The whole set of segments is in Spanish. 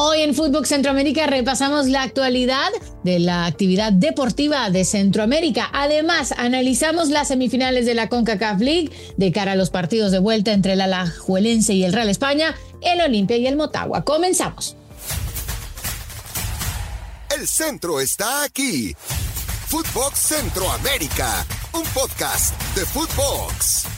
Hoy en Fútbol Centroamérica repasamos la actualidad de la actividad deportiva de Centroamérica. Además, analizamos las semifinales de la CONCACAF League de cara a los partidos de vuelta entre el Alajuelense y el Real España, el Olimpia y el Motagua. Comenzamos. El centro está aquí. Footbox Centroamérica, un podcast de Footbox.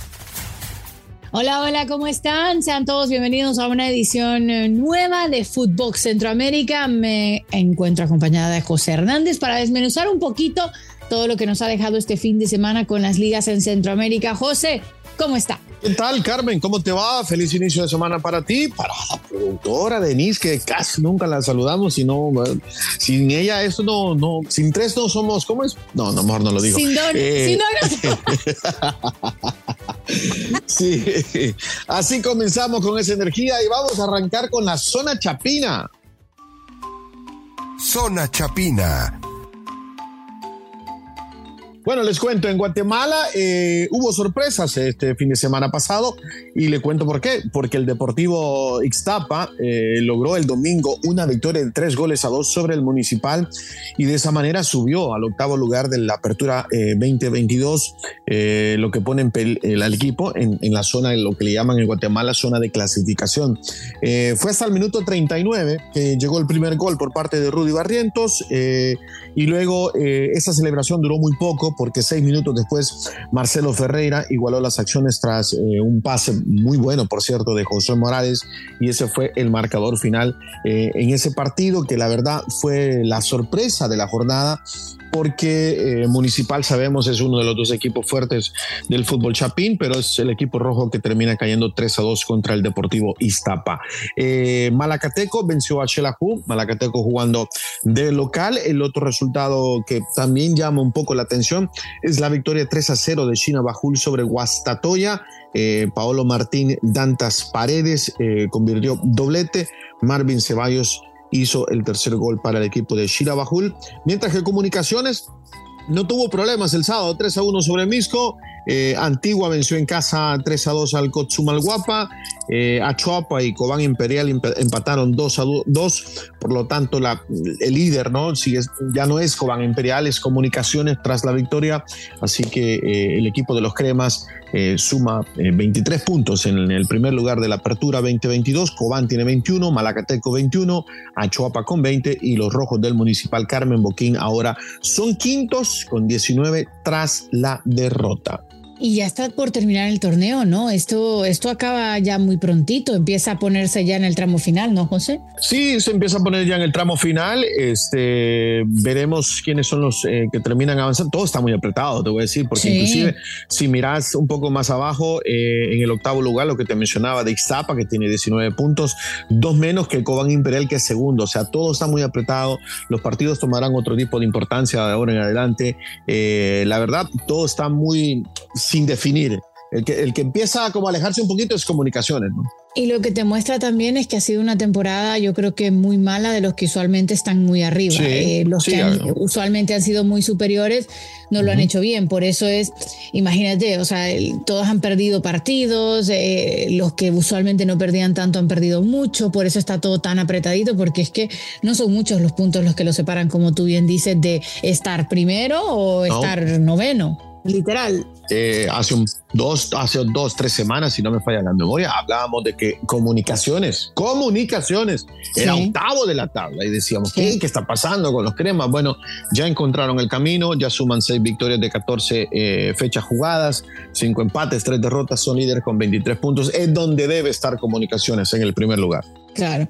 Hola, hola, ¿cómo están? Sean todos bienvenidos a una edición eh, nueva de Footbox Centroamérica. Me encuentro acompañada de José Hernández para desmenuzar un poquito todo lo que nos ha dejado este fin de semana con las ligas en Centroamérica. José, ¿cómo está? ¿Qué tal, Carmen? ¿Cómo te va? Feliz inicio de semana para ti, para la productora Denise, que casi nunca la saludamos, y no, sin ella esto no, no, sin tres no somos, ¿cómo es? No, no, mejor no lo digo. Sin don, eh, sin Sí, así comenzamos con esa energía y vamos a arrancar con la zona chapina. Zona chapina bueno, les cuento, en Guatemala eh, hubo sorpresas este fin de semana pasado y le cuento por qué. Porque el Deportivo Ixtapa eh, logró el domingo una victoria de tres goles a dos sobre el Municipal y de esa manera subió al octavo lugar de la Apertura 2022, eh, lo que pone el, al equipo en, en, la zona, en lo que le llaman en Guatemala zona de clasificación. fue hasta el minuto 39 que llegó el primer gol por parte de Rudy Barrientos y luego esa celebración duró muy poco porque seis minutos después Marcelo Ferreira igualó las acciones tras eh, un pase muy bueno, por cierto, de José Morales y ese fue el marcador final eh, en ese partido que la verdad fue la sorpresa de la jornada porque eh, Municipal sabemos es uno de los dos equipos fuertes del fútbol chapín, pero es el equipo rojo que termina cayendo 3 a 2 contra el Deportivo Iztapa. Eh, Malacateco venció a Xelajú, Malacateco jugando de local. El otro resultado que también llama un poco la atención es la victoria 3 a 0 de China Bajul sobre Guastatoya. Eh, Paolo Martín Dantas Paredes convirtió doblete. Marvin Ceballos hizo el tercer gol para el equipo de Shirabajul, mientras que Comunicaciones no tuvo problemas el sábado, 3 a 1 sobre Misco. Eh, Antigua venció en casa 3 a 2 al Cotzumalguapa. Eh, y Cobán Imperial empataron 2 a 2. Por lo tanto, el líder ya no es Cobán Imperial, es Comunicaciones tras la victoria. Así que eh, el equipo de los Cremas eh, suma 23 puntos en el primer lugar de la apertura 2022. Cobán tiene 21, Malacateco 21, Achuapa con 20 y los rojos del Municipal Carmen Boquín ahora son quintos con 19 tras la derrota. Y ya está por terminar el torneo, ¿no? Esto, esto acaba ya muy prontito, empieza a ponerse ya en el tramo final, ¿no, José? Sí, se empieza a poner ya en el tramo final. Este, veremos quiénes son los eh, que terminan avanzando. Todo está muy apretado, te voy a decir, porque inclusive si miras un poco más abajo, eh, en el octavo lugar, lo que te mencionaba de Ixtapa, que tiene 19 puntos, dos menos que el Cobán Imperial, que es segundo. O sea, todo está muy apretado. Los partidos tomarán otro tipo de importancia de ahora en adelante. Eh, la verdad, todo está muy sin definir. El que, el que empieza como a alejarse un poquito es comunicaciones. ¿no? Y lo que te muestra también es que ha sido una temporada, yo creo que muy mala de los que usualmente están muy arriba. Eh, los que usualmente han sido muy superiores no lo han hecho bien. Por eso es, imagínate, o sea, todos han perdido partidos, eh, los que usualmente no perdían tanto han perdido mucho, por eso está todo tan apretadito, porque es que no son muchos los puntos los que los separan, como tú bien dices, de estar primero o estar noveno. Literal. Eh, hace un, dos, hace dos, tres semanas, si no me falla la memoria, hablábamos de que comunicaciones, comunicaciones, era octavo de la tabla y decíamos, ¿qué, ¿qué está pasando con los cremas? Bueno, ya encontraron el camino, ya suman seis victorias de 14 eh, fechas jugadas, cinco empates, tres derrotas, son líderes con 23 puntos, es donde debe estar comunicaciones en el primer lugar. Claro.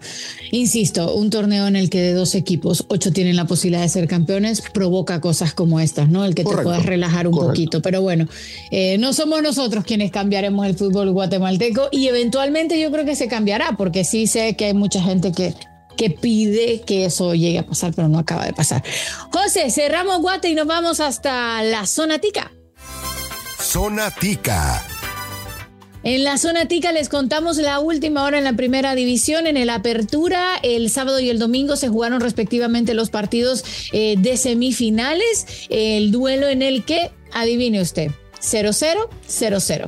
Insisto, un torneo en el que de dos equipos, ocho tienen la posibilidad de ser campeones, provoca cosas como estas, ¿no? El que te puedas relajar un poquito. Pero bueno, eh, no somos nosotros quienes cambiaremos el fútbol guatemalteco y eventualmente yo creo que se cambiará, porque sí sé que hay mucha gente que, que pide que eso llegue a pasar, pero no acaba de pasar. José, cerramos Guate y nos vamos hasta la zona tica. Zona tica. En la zona tica les contamos la última hora en la primera división. En el Apertura, el sábado y el domingo se jugaron respectivamente los partidos eh, de semifinales. El duelo en el que, adivine usted, 0-0, 0-0.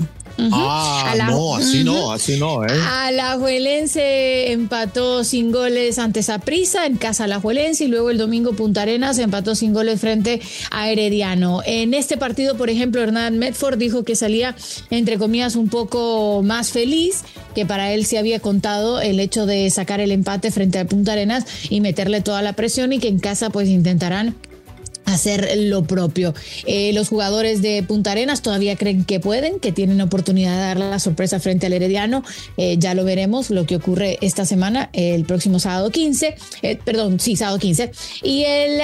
Ah, no, así no, así no. ¿eh? Alajuelense empató sin goles ante Saprissa en casa Alajuelense y luego el domingo Punta Arenas empató sin goles frente a Herediano. En este partido, por ejemplo, Hernán Medford dijo que salía, entre comillas, un poco más feliz, que para él se había contado el hecho de sacar el empate frente a Punta Arenas y meterle toda la presión y que en casa pues intentarán hacer lo propio. Eh, los jugadores de Punta Arenas todavía creen que pueden, que tienen oportunidad de dar la sorpresa frente al Herediano. Eh, ya lo veremos lo que ocurre esta semana, el próximo sábado 15, eh, perdón, sí, sábado 15. Y el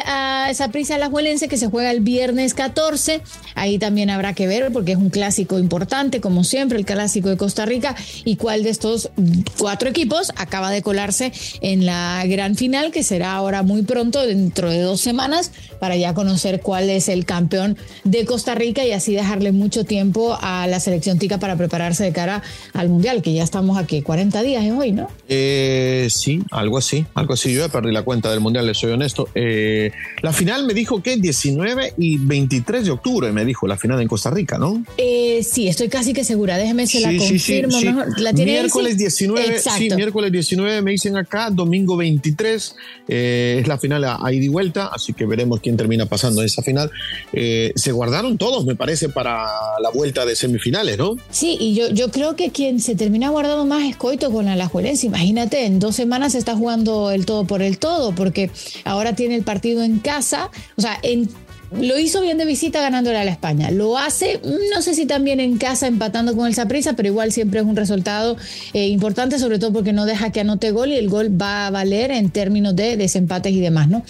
esa prisa Alajuelense que se juega el viernes 14. Ahí también habrá que ver porque es un clásico importante, como siempre, el clásico de Costa Rica. Y cuál de estos cuatro equipos acaba de colarse en la gran final, que será ahora muy pronto, dentro de dos semanas, para ya conocer cuál es el campeón de Costa Rica y así dejarle mucho tiempo a la selección tica para prepararse de cara al Mundial, que ya estamos aquí 40 días es hoy, ¿no? Eh, sí, algo así, algo así. Yo ya perdí la cuenta del Mundial, le soy honesto. Eh, la final me dijo que 19 y 23 de octubre, me dijo, la final en Costa Rica, ¿no? Eh, sí, estoy casi que segura, déjeme se la confirmo. ¿La tiene miércoles 19, sí, miércoles 19 me dicen acá, domingo 23 es la final a, a ida y vuelta, así que veremos quién termina pasando en esa final, eh, se guardaron todos, me parece, para la vuelta de semifinales, ¿no? Sí, y yo, yo creo que quien se termina guardando más es Coito con la Alajuelense. Imagínate, en dos semanas se está jugando el todo por el todo, porque ahora tiene el partido en casa, o sea, en lo hizo bien de visita ganándole a la España. Lo hace, no sé si también en casa empatando con el Saprissa, pero igual siempre es un resultado eh, importante, sobre todo porque no deja que anote gol y el gol va a valer en términos de desempates y demás, ¿no?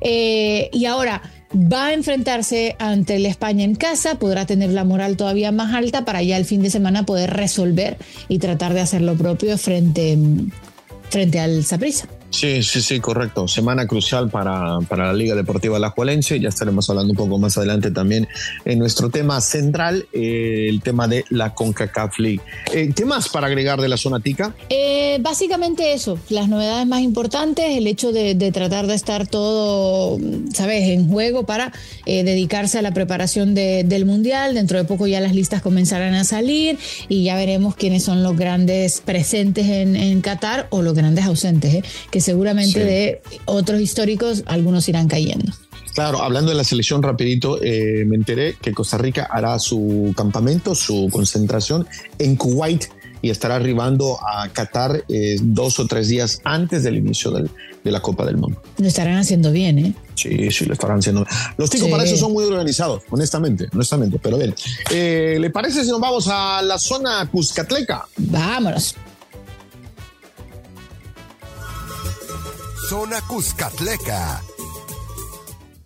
Eh, y ahora, va a enfrentarse ante la España en casa, podrá tener la moral todavía más alta para ya el fin de semana poder resolver y tratar de hacer lo propio frente, frente al Saprissa. Sí, sí, sí, correcto. Semana crucial para, para la Liga Deportiva Alajuelense. Ya estaremos hablando un poco más adelante también en nuestro tema central, eh, el tema de la CONCACAF League. Eh, ¿Qué más para agregar de la zona tica? Eh, básicamente eso, las novedades más importantes, el hecho de, tratar de estar todo, ¿sabes?, en juego para dedicarse a la preparación del Mundial. Dentro de poco ya las listas comenzarán a salir y ya veremos quiénes son los grandes presentes en, en Qatar o los grandes ausentes, que seguramente de otros históricos algunos irán cayendo. Claro, hablando de la selección rapidito, eh, me enteré que Costa Rica hará su campamento, su concentración en Kuwait y estará arribando a Qatar eh, dos o tres días antes del inicio de la Copa del Mundo. Lo estarán haciendo bien, ¿eh? Sí, sí, lo estarán haciendo. Los ticos para eso son muy organizados, honestamente, honestamente. Pero bien, eh, ¿le parece si nos vamos a la zona Cuscatleca? Vámonos. Zona Cuscatleca.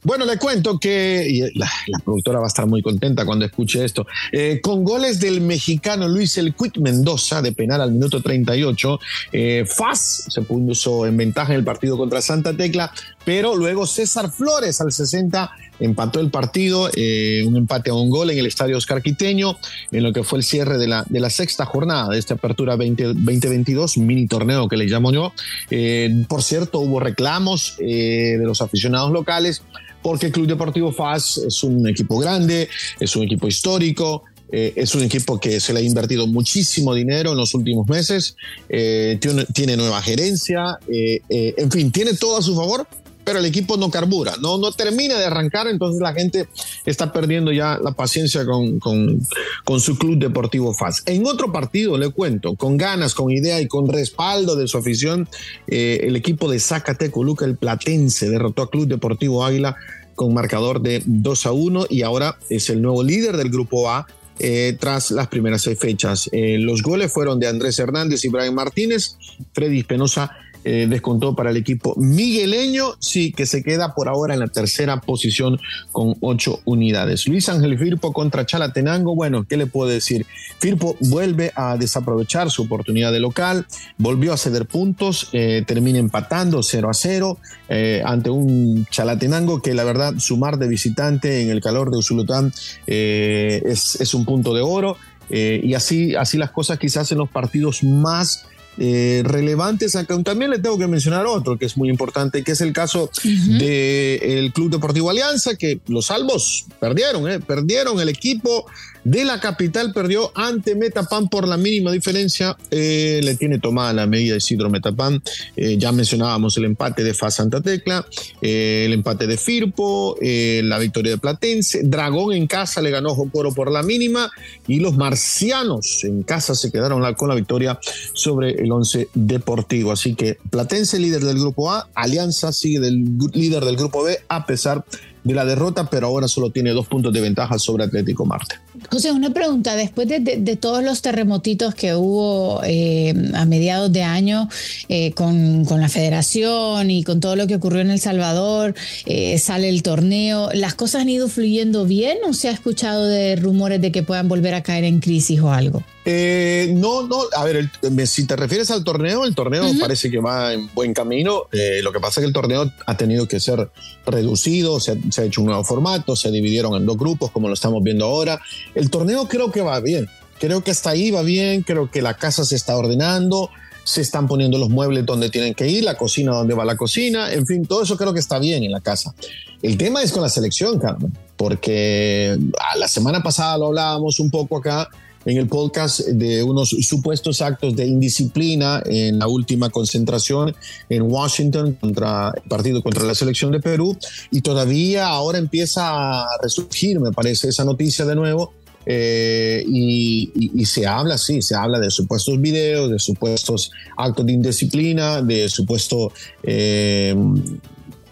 Bueno, le cuento que la, productora va a estar muy contenta cuando escuche esto. Eh, con goles del mexicano Luis El Quick Mendoza de penal al minuto 38, eh, Faz se puso en ventaja en el partido contra Santa Tecla, pero luego César Flores al 60 empató el partido, eh, un empate a un gol en el estadio Oscar Quiteño, en lo que fue el cierre de la, de la sexta jornada de esta apertura 2022, mini torneo que le llamo yo. Eh, por cierto, hubo reclamos eh, de los aficionados locales porque el Club Deportivo FAS es un equipo grande, es un equipo histórico, es un equipo que se le ha invertido muchísimo dinero en los últimos meses, tiene, tiene, nueva gerencia, en fin, tiene todo a su favor pero el equipo no carbura, no, no termina de arrancar, entonces la gente está perdiendo ya la paciencia con, con, su club deportivo FAS. En otro partido, le cuento, con ganas, con idea y con respaldo de su afición, eh, el equipo de Zacateco, Luca el Platense, derrotó a Club Deportivo Águila con marcador de 2 a 1 y ahora es el nuevo líder del grupo A eh, tras las primeras seis fechas. Eh, los goles fueron de Andrés Hernández y Brian Martínez, Freddy Espinosa eh, descontó para el equipo migueleño, sí, que se queda por ahora en la tercera posición con ocho unidades. Luis Ángel Firpo contra Chalatenango, bueno, ¿qué le puedo decir? Firpo vuelve a desaprovechar su oportunidad de local, volvió a ceder puntos, eh, termina empatando 0 a 0 eh, ante un Chalatenango que la verdad sumar de visitante en el calor de Usulután es, es, un punto de oro. y así, así las cosas quizás en los partidos más eh, relevantes. También le tengo que mencionar otro que es muy importante, que es el caso del Club Deportivo Alianza, que los salvos perdieron, eh, perdieron el equipo de la capital perdió ante Metapan por la mínima diferencia. Eh, le tiene tomada la medida Isidro Metapan. Eh, ya mencionábamos el empate de FA Santa Tecla, eh, el empate de Firpo, la victoria de Platense. Dragón en casa le ganó Jocoro por la mínima y los marcianos en casa se quedaron con la victoria sobre el Once Deportivo. Así que Platense líder del grupo A, Alianza sigue del líder del grupo B a pesar de la derrota, pero ahora solo tiene dos puntos de ventaja sobre Atlético Marte. José, una pregunta. Después de, todos los terremotitos que hubo eh, a mediados de año eh, con, la federación y con todo lo que ocurrió en El Salvador, eh, sale el torneo, ¿las cosas han ido fluyendo bien o se ha escuchado de rumores de que puedan volver a caer en crisis o algo? no, no, a ver, si te refieres al torneo, el torneo parece que va en buen camino. lo que pasa es que el torneo ha tenido que ser reducido, se, se ha hecho un nuevo formato, se dividieron en dos grupos, como lo estamos viendo ahora. El torneo creo que va bien, creo que hasta ahí va bien, creo que la casa se está ordenando, se están poniendo los muebles donde tienen que ir, la cocina donde va la cocina, en fin, todo eso creo que está bien en la casa. El tema es con la selección, Carmen, porque la semana pasada lo hablábamos un poco acá en el podcast de unos supuestos actos de indisciplina en la última concentración en Washington contra el partido contra la selección de Perú. Y todavía ahora empieza a resurgir, me parece, esa noticia de nuevo. Eh, y, se habla, sí, se habla de supuestos videos, de supuestos actos de indisciplina, de supuesto eh,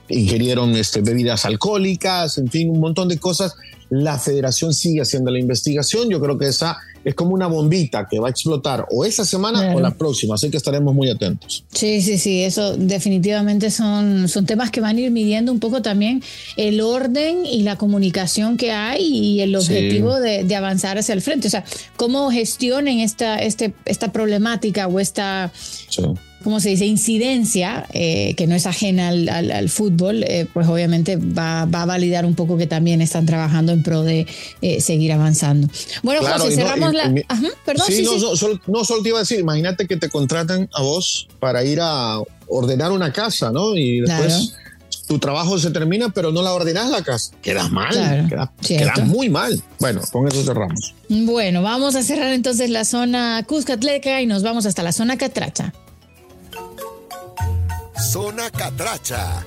ingerieron este, bebidas alcohólicas, en fin, un montón de cosas. La federación sigue haciendo la investigación. Yo creo que esa es como una bombita que va a explotar o esa semana o la próxima, así que estaremos muy atentos. Sí, sí, sí, eso definitivamente son, son temas que van a ir midiendo un poco también el orden y la comunicación que hay y el objetivo de, avanzar hacia el frente. O sea, cómo gestionen esta, este, esta problemática o esta... ¿cómo se dice?, incidencia, eh, que no es ajena al, fútbol, eh, pues obviamente va, a validar un poco que también están trabajando en pro de eh, seguir avanzando. Bueno, José, cerramos la... perdón, sí, no, Solo, te iba a decir, imagínate que te contratan a vos para ir a ordenar una casa, ¿no? Y después... tu trabajo se termina, pero no la ordenas la casa. Quedas mal, quedas, muy mal. Bueno, con eso cerramos. Bueno, vamos a cerrar entonces la zona Cuscatleca y nos vamos hasta la zona Catracha. Zona Catracha.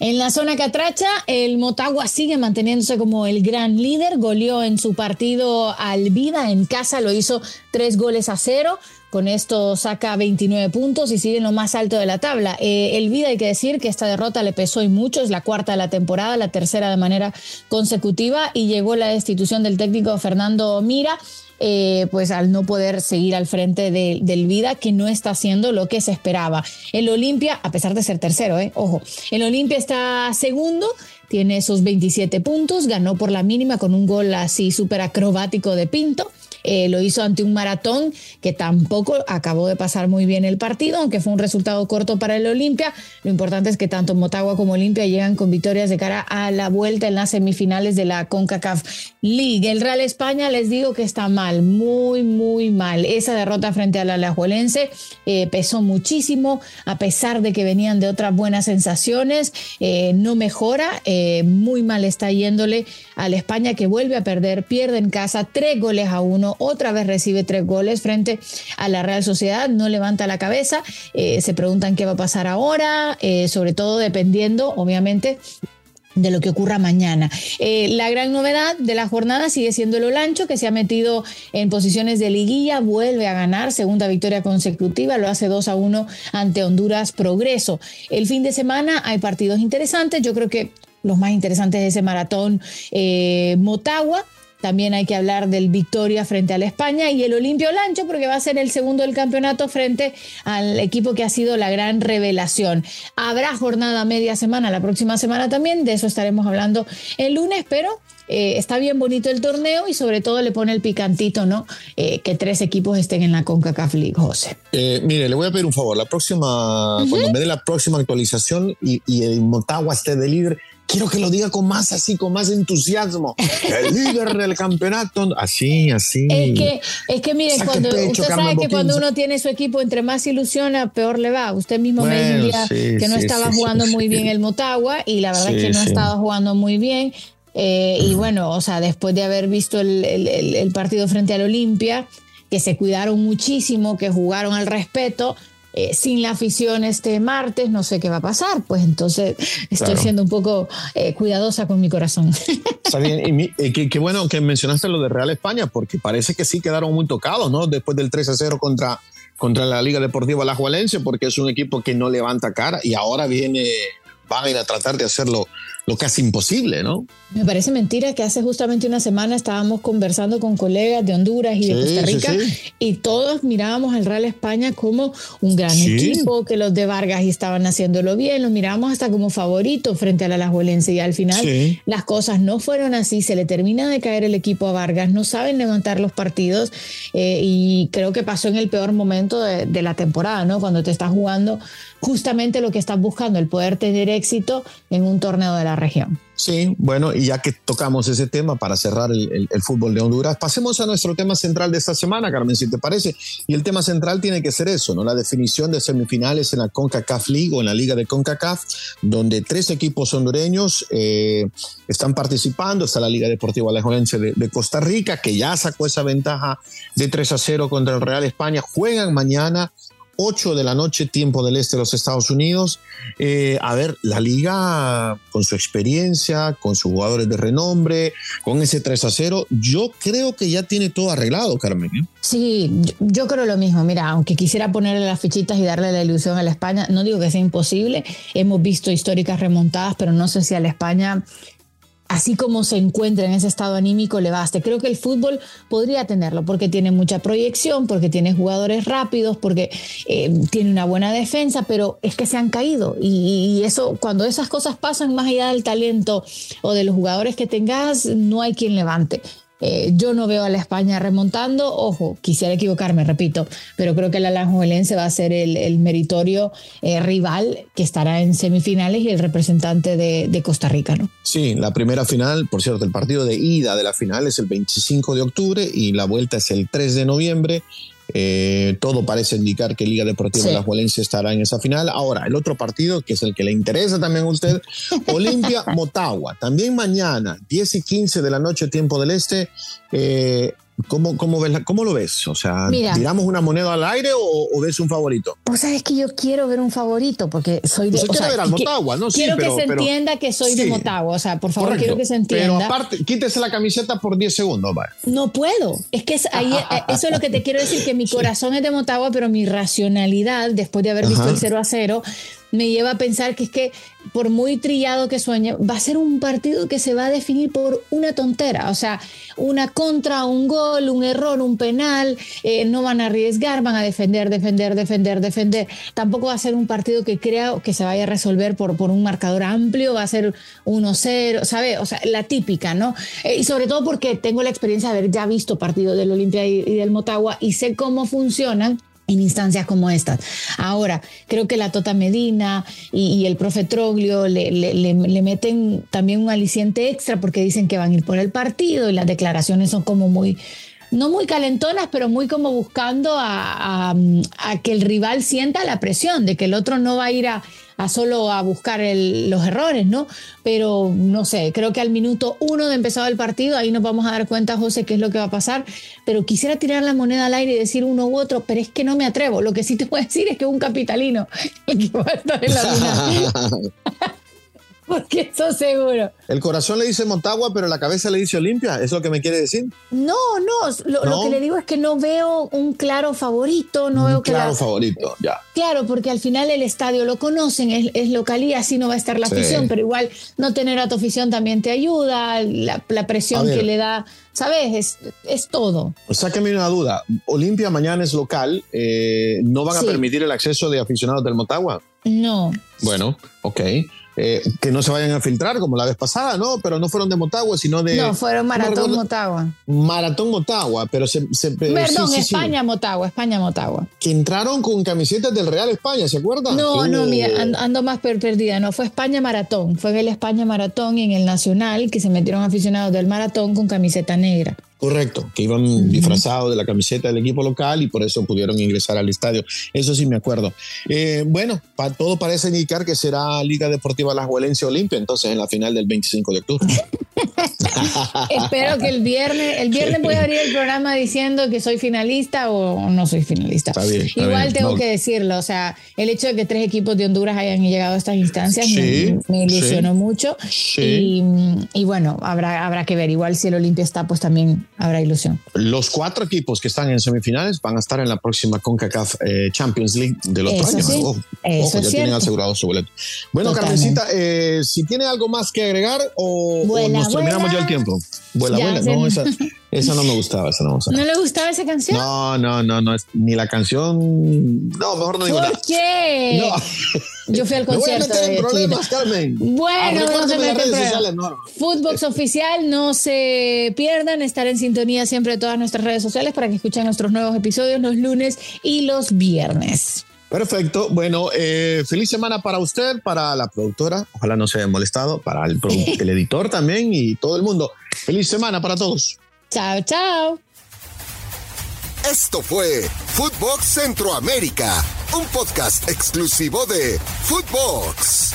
En la zona catracha, el Motagua sigue manteniéndose como el gran líder. Goleó en su partido al Vida en casa, lo hizo tres goles a cero. Con esto saca 29 puntos y sigue en lo más alto de la tabla. Eh, el Vida, hay que decir que esta derrota le pesó y mucho. Es la cuarta de la temporada, la tercera de manera consecutiva. Y llegó la destitución del técnico Fernando Mira eh, pues al no poder seguir al frente del Vida, que no está haciendo lo que se esperaba. El Olimpia, a pesar de ser tercero, eh, ojo, el Olimpia está segundo, tiene esos 27 puntos, ganó por la mínima con un gol así súper acrobático de Pinto. Eh, lo hizo ante un maratón que tampoco acabó de pasar muy bien el partido, aunque fue un resultado corto para el Olimpia. Lo importante es que tanto Motagua como Olimpia llegan con victorias de cara a la vuelta en las semifinales de la CONCACAF League. El Real España les digo que está mal, muy, muy mal. Esa derrota frente al Alajuelense eh, pesó muchísimo, a pesar de que venían de otras buenas sensaciones, eh, no mejora, muy mal está yéndole al España que vuelve a perder, pierde en casa tres goles a uno otra vez recibe tres goles frente a la Real Sociedad, no levanta la cabeza, eh, se preguntan qué va a pasar ahora, eh, sobre todo dependiendo, obviamente, de lo que ocurra mañana. Eh, la gran novedad de la jornada sigue siendo el Olancho, que se ha metido en posiciones de liguilla, vuelve a ganar, segunda victoria consecutiva, lo hace 2 a 1 ante Honduras Progreso. El fin de semana hay partidos interesantes, yo creo que los más interesantes de ese maratón Motagua, también hay que hablar del Victoria frente a la España y el Olimpio Lancho porque va a ser el segundo del campeonato frente al equipo que ha sido la gran revelación. Habrá jornada media semana la próxima semana también, de eso estaremos hablando el lunes, pero eh, está bien bonito el torneo y sobre todo le pone el picantito, ¿no? Eh, que tres equipos estén en la CONCACAF League, José. Eh, mire, le voy a pedir un favor. La próxima, cuando me dé la próxima actualización y, y el Motagua esté de líder, quiero que lo diga con más así, con más entusiasmo. El líder del campeonato, así, así. Es que, es que mire, cuando, usted sabe que cuando uno tiene su equipo, entre más ilusiona, peor le va. Usted mismo me decía que no estaba jugando muy bien el Motagua y la verdad es que no estaba jugando muy bien Eh, y bueno, o sea, después de haber visto el, el partido frente al Olimpia, que se cuidaron muchísimo, que jugaron al respeto, eh, sin la afición este martes, no sé qué va a pasar. Pues entonces estoy siendo un poco eh, cuidadosa con mi corazón. Está bien, y eh, qué, bueno que mencionaste lo de Real España, porque parece que sí quedaron muy tocados, ¿no? Después del 3 a 0 contra, contra la Liga Deportiva La Jualense, porque es un equipo que no levanta cara y ahora viene, van a ir a tratar de hacerlo lo casi imposible, ¿no? Me parece mentira que hace justamente una semana estábamos conversando con colegas de Honduras y de Costa Rica y todos mirábamos al Real España como un gran equipo, que los de Vargas estaban haciéndolo bien, los mirábamos hasta como favorito frente a la Alajuelense y al final las cosas no fueron así, se le termina de caer el equipo a Vargas, no saben levantar los partidos eh, y creo que pasó en el peor momento de, de la temporada, ¿no? Cuando te estás jugando justamente lo que estás buscando, el poder tener éxito en un torneo de la región. Sí, bueno, y ya que tocamos ese tema para cerrar el, fútbol de Honduras, pasemos a nuestro tema central de esta semana, Carmen, si te parece. Y el tema central tiene que ser eso, ¿no? La definición de semifinales en la CONCACAF League o en la Liga de CONCACAF, donde tres equipos hondureños eh, están participando. Está la Liga Deportiva Alajuelense de, de Costa Rica, que ya sacó esa ventaja de 3 a 0 contra el Real España. Juegan mañana 8 de la noche, tiempo del este de los Estados Unidos. Eh, a ver, la liga con su experiencia, con sus jugadores de renombre, con ese 3 a 0, yo creo que ya tiene todo arreglado, Carmen. ¿eh? Sí, yo, creo lo mismo. Mira, aunque quisiera ponerle las fichitas y darle la ilusión a la España, no digo que sea imposible. Hemos visto históricas remontadas, pero no sé si a la España así como se encuentra en ese estado anímico le baste. Creo que el fútbol podría tenerlo porque tiene mucha proyección, porque tiene jugadores rápidos, porque eh, tiene una buena defensa, pero es que se han caído y, eso cuando esas cosas pasan más allá del talento o de los jugadores que tengas, no hay quien levante. Eh, yo no veo a la España remontando, ojo, quisiera equivocarme, repito, pero creo que el Alajuelense va a ser el, meritorio eh, rival que estará en semifinales y el representante de, de, Costa Rica, ¿no? Sí, la primera final, por cierto, el partido de ida de la final es el 25 de octubre y la vuelta es el 3 de noviembre. Eh, todo parece indicar que Liga Deportiva de la estará en esa final. Ahora, el otro partido, que es el que le interesa también a usted, Olimpia Motagua. También mañana, 10 y 15 de la noche, tiempo del este. Eh, ¿Cómo, cómo, ves, ¿Cómo, lo ves? O sea, ¿tiramos una moneda al aire o, ves un favorito? O sea, es que yo quiero ver un favorito porque soy de. Pues o sea, ver al Motagua, ¿no? Quiero que se entienda que soy de Motagua. O sea, por favor, quiero que se entienda. Pero aparte, quítese la camiseta por 10 segundos, vale. No puedo. Es que ahí, eh, eso es lo que te quiero decir: que mi corazón es de Motagua, pero mi racionalidad, después de haber visto el 0 a 0, me lleva a pensar que es que por muy trillado que sueñe, va a ser un partido que se va a definir por una tontera, o sea, una contra, un gol, un error, un penal, eh, no van a arriesgar, van a defender, defender, defender, defender. Tampoco va a ser un partido que crea que se vaya a resolver por, por un marcador amplio, va a ser 1-0, ¿sabes? O sea, la típica, ¿no? Eh, y sobre todo porque tengo la experiencia de haber ya visto partidos del Olimpia y del Motagua y sé cómo funcionan en instancias como estas. Ahora, creo que la Tota Medina y, el profe Troglio le, le, meten también un aliciente extra porque dicen que van a ir por el partido y las declaraciones son como muy, no muy calentonas, pero muy como buscando a, que el rival sienta la presión de que el otro no va a ir a solo a buscar los errores, ¿no? Pero no sé, creo que al minuto uno de empezado el partido, ahí nos vamos a dar cuenta, José, qué es lo que va a pasar. Pero quisiera tirar la moneda al aire y decir uno u otro, pero es que no me atrevo. Lo que sí te puedo decir es que un capitalino el que. Porque eso seguro. El corazón le dice Montagua, pero la cabeza le dice Olimpia. ¿Es lo que me quiere decir? No, no. Lo, que le digo es que no veo un claro favorito. No un veo claro favorito, ya. Claro, porque al final el estadio lo conocen, es, es local y así no va a estar la afición, pero igual no tener a tu afición también te ayuda, la, presión que le da, ¿sabes? Es, es todo. Sáqueme una duda. Olimpia mañana es local, eh, ¿no van a permitir el acceso de aficionados del Motagua? No. Bueno, ok. Eh, que no se vayan a filtrar como la vez pasada, ¿no? Pero no fueron de Motagua, sino de... No, fueron Maratón Motagua. Maratón Motagua, pero se... Perdón, España Motagua, España Motagua. Que entraron con camisetas del Real España, ¿se acuerdan? No, no, mira, ando más perdida, no, fue España Maratón, fue en el España Maratón y en el Nacional que se metieron aficionados del Maratón con camiseta negra. Correcto, que iban disfrazados de la camiseta del equipo local y por eso pudieron ingresar al estadio. Eso sí me acuerdo. Eh, bueno, todo parece indicar que será Liga Deportiva La Juelense Olimpia, entonces en la final del 25 de octubre. Espero que el viernes, el viernes voy a abrir el programa diciendo que soy finalista o no soy finalista. Igual tengo que decirlo, o sea, el hecho de que tres equipos de Honduras hayan llegado a estas instancias me, ilusionó mucho. Y, y, bueno, habrá, habrá que ver. Igual si el Olimpia está, pues también habrá ilusión. Los cuatro equipos que están en semifinales van a estar en la próxima CONCACAF eh, Champions League del otro año. Ojo, ya tienen asegurado su boleto. Bueno, Carmencita, eh, si tiene algo más que agregar o, nos ya tiempo. Vuela, vuela. No, esa, esa, no me gustaba, esa no me gustaba. ¿No le gustaba esa canción? No, no, no, no, ni la canción. No, mejor no digo ¿Por qué? No. Yo fui al concierto. Me voy a meter en problemas, Carmen. Bueno, no se meten en Footbox oficial, no se pierdan estar en sintonía siempre de todas nuestras redes sociales para que escuchen nuestros nuevos episodios los lunes y los viernes. Perfecto. Bueno, eh, feliz semana para usted, para la productora. Ojalá no se haya molestado, para el, el editor también y todo el mundo. Feliz semana para todos. Chao, chao. Esto fue Footbox Centroamérica, un podcast exclusivo de Footbox.